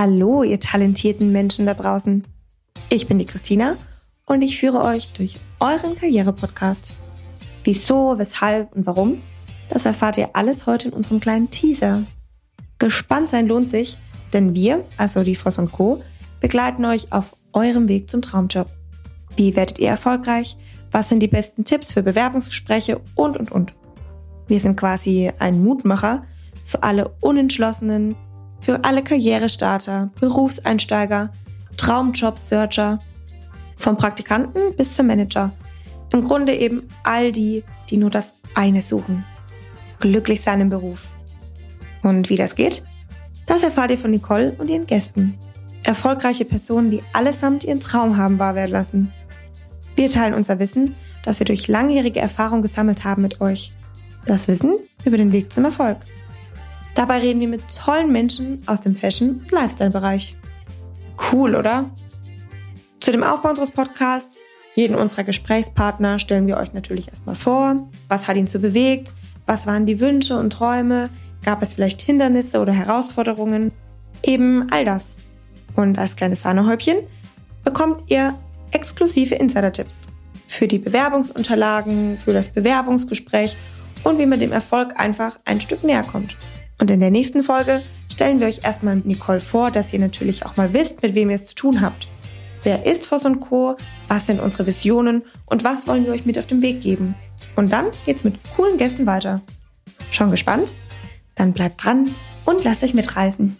Hallo, ihr talentierten Menschen da draußen. Ich bin die Christina und ich führe euch durch euren Karriere-Podcast. Wieso, weshalb und warum? Das erfahrt ihr alles heute in unserem kleinen Teaser. Gespannt sein lohnt sich, denn wir, also die Voss und Co., begleiten euch auf eurem Weg zum Traumjob. Wie werdet ihr erfolgreich? Was sind die besten Tipps für Bewerbungsgespräche und, und, und. Wir sind quasi ein Mutmacher für alle Unentschlossenen, für alle Karrierestarter, Berufseinsteiger, Traumjob-Searcher, vom Praktikanten bis zum Manager. Im Grunde eben all die, die nur das eine suchen. Glücklich sein im Beruf. Und wie das geht? Das erfahrt ihr von Nicole und ihren Gästen. Erfolgreiche Personen, die allesamt ihren Traum haben wahr werden lassen. Wir teilen unser Wissen, das wir durch langjährige Erfahrung gesammelt haben mit euch. Das Wissen über den Weg zum Erfolg. Dabei reden wir mit tollen Menschen aus dem Fashion- und Lifestyle-Bereich. Cool, oder? Zu dem Aufbau unseres Podcasts, jeden unserer Gesprächspartner stellen wir euch natürlich erstmal vor. Was hat ihn so bewegt? Was waren die Wünsche und Träume? Gab es vielleicht Hindernisse oder Herausforderungen? Eben all das. Und als kleines Sahnehäubchen bekommt ihr exklusive Insider-Tipps für die Bewerbungsunterlagen, für das Bewerbungsgespräch und wie man dem Erfolg einfach ein Stück näher kommt. Und in der nächsten Folge stellen wir euch erstmal Nicole vor, dass ihr natürlich auch mal wisst, mit wem ihr es zu tun habt. Wer ist Voss und Co? Was sind unsere Visionen und was wollen wir euch mit auf den Weg geben? Und dann geht's mit coolen Gästen weiter. Schon gespannt? Dann bleibt dran und lasst euch mitreißen.